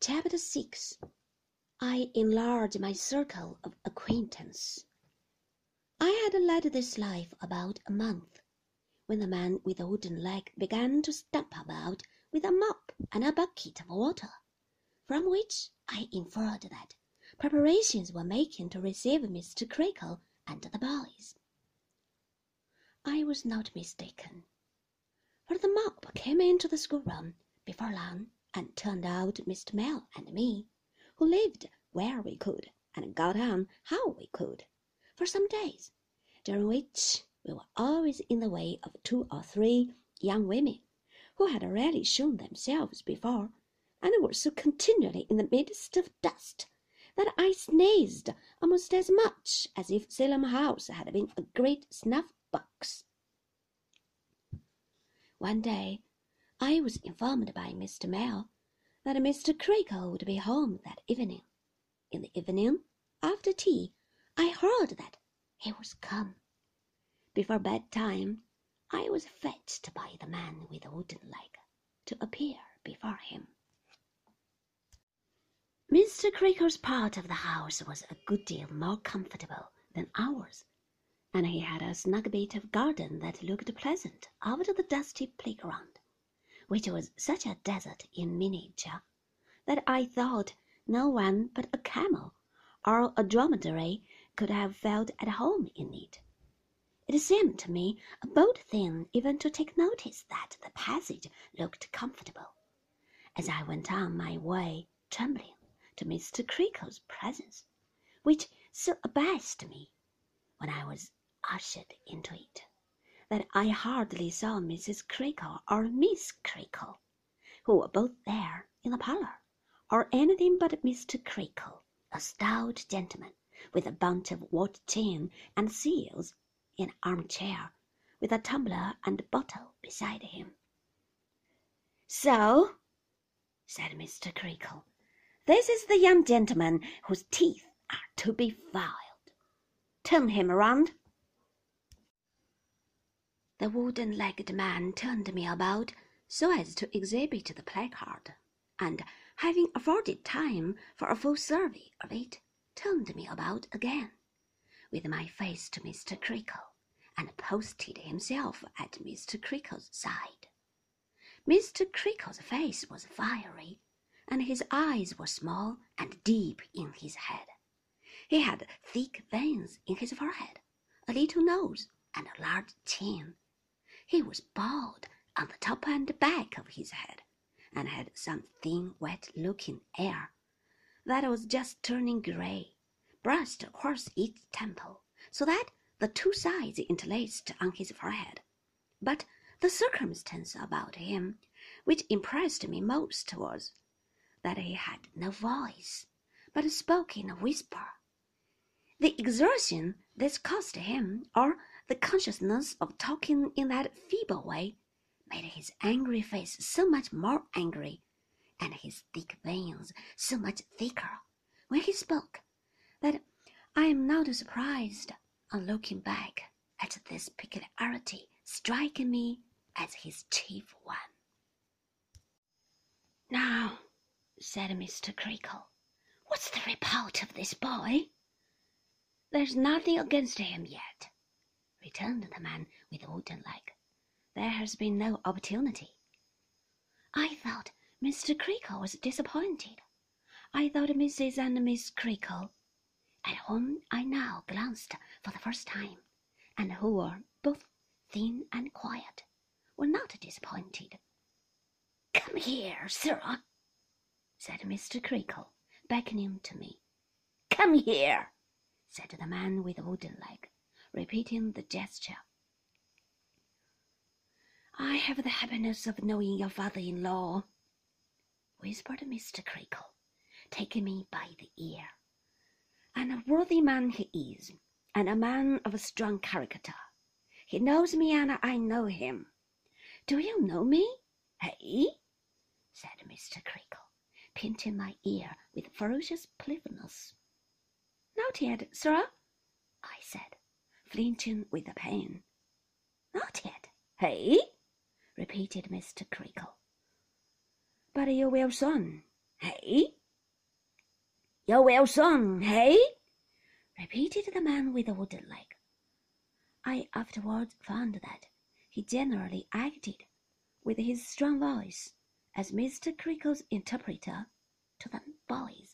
Chapter 6 I enlarge my circle of acquaintance. I had led this life about a month, when the man with the wooden leg began to stump about with a mop and a bucket of water, from which I inferred that preparations were making to receive Mr. Creakle and the boys. I was not mistaken, for the mop came into the schoolroom before long and turned out Mr. Mell and me, who lived where we could and got on how we could, for some days, during which we were always in the way of two or three young women who had already shown themselves before and were so continually in the midst of dust that I sneezed almost as much as if Salem House had been a great snuff box. One day I was informed by Mr. Mell that Mr. Creakle would be home that evening. In the evening, after tea, I heard that he was come. Before bedtime, I was fetched by the man with the wooden leg to appear before him. Mr. Creakle's part of the house was a good deal more comfortable than ours, and he had a snug bit of garden that looked pleasant after the dusty playground which was such a desert in miniature that I thought no one but a camel or a dromedary could have felt at home in it. It seemed to me a bold thing even to take notice that the passage looked comfortable, as I went on my way trembling to Mr. Creakle's presence, which so abashed me when I was ushered into it that I hardly saw Mrs. Creakle or Miss Creakle, who were both there in the parlor, or anything but Mr. Creakle, a stout gentleman with a bunch of watch chain and seals in an armchair, with a tumbler and bottle beside him. So, said Mr. Creakle, this is the young gentleman whose teeth are to be filed. Turn him around. The wooden legged man turned me about so as to exhibit the placard, and having afforded time for a full survey of it, turned me about again, with my face to Mr. Creakle, and posted himself at Mr. Creakle's side. Mr. Creakle's face was fiery, and his eyes were small and deep in his head. He had thick veins in his forehead, a little nose, and a large chin. He was bald on the top and back of his head, and had some thin, wet-looking hair that was just turning grey, brushed across each temple, so that the two sides interlaced on his forehead. But the circumstance about him which impressed me most was that he had no voice, but spoke in a whisper. The exertion this cost him, or the consciousness of talking in that feeble way made his angry face so much more angry, and his thick veins so much thicker when he spoke, that I am not surprised, on looking back, at this peculiarity striking me as his chief one. Now, said Mr. Creakle, what's the report of this boy? There's nothing against him yet returned the man with wooden leg. There has been no opportunity. I thought Mr. Creakle was disappointed. I thought Mrs. and Miss Creakle, at whom I now glanced for the first time, and who were both thin and quiet, were not disappointed. Come here, sirrah, said Mr. Creakle, beckoning to me. Come here, said the man with the wooden leg repeating the gesture. I have the happiness of knowing your father-in-law, whispered Mr. Creakle, taking me by the ear. And a worthy man he is, and a man of a strong character. He knows me and I know him. Do you know me? Hey? said Mr. Creakle, pinching my ear with ferocious playfulness. Not yet, sir, I said, flinching with the pain. Not yet, hey? repeated Mr. Creakle. But you will soon, Hey? You're Wilson, hey? repeated the man with the wooden leg. I afterwards found that he generally acted with his strong voice as Mr. Creakle's interpreter to the boys.